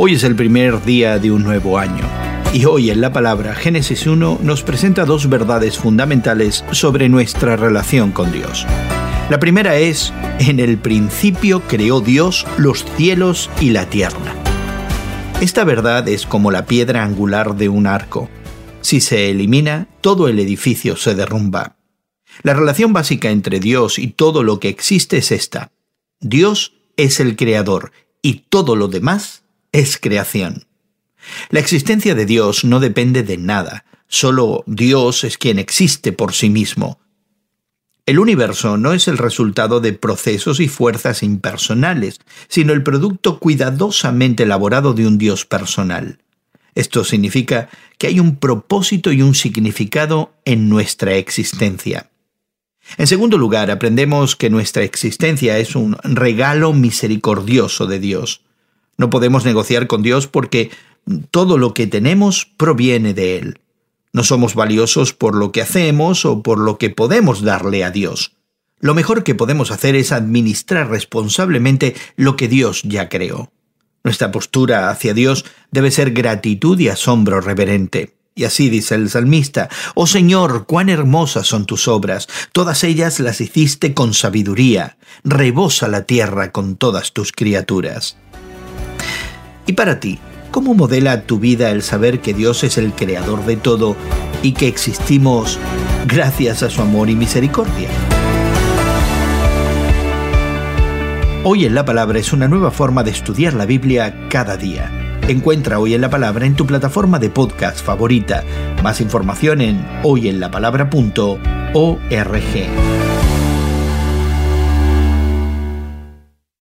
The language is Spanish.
Hoy es el primer día de un nuevo año. Y hoy en la palabra Génesis 1 nos presenta dos verdades fundamentales sobre nuestra relación con Dios. La primera es, en el principio creó Dios los cielos y la tierra. Esta verdad es como la piedra angular de un arco. Si se elimina, todo el edificio se derrumba. La relación básica entre Dios y todo lo que existe es esta. Dios es el creador y todo lo demás es creación. La existencia de Dios no depende de nada, solo Dios es quien existe por sí mismo. El universo no es el resultado de procesos y fuerzas impersonales, sino el producto cuidadosamente elaborado de un Dios personal. Esto significa que hay un propósito y un significado en nuestra existencia. En segundo lugar, aprendemos que nuestra existencia es un regalo misericordioso de Dios. No podemos negociar con Dios porque todo lo que tenemos proviene de Él. No somos valiosos por lo que hacemos o por lo que podemos darle a Dios. Lo mejor que podemos hacer es administrar responsablemente lo que Dios ya creó. Nuestra postura hacia Dios debe ser gratitud y asombro reverente. Y así dice el salmista, Oh Señor, cuán hermosas son tus obras, todas ellas las hiciste con sabiduría, rebosa la tierra con todas tus criaturas. Y para ti, ¿cómo modela tu vida el saber que Dios es el creador de todo y que existimos gracias a su amor y misericordia? Hoy en la Palabra es una nueva forma de estudiar la Biblia cada día. Encuentra Hoy en la Palabra en tu plataforma de podcast favorita. Más información en hoyenlapalabra.org.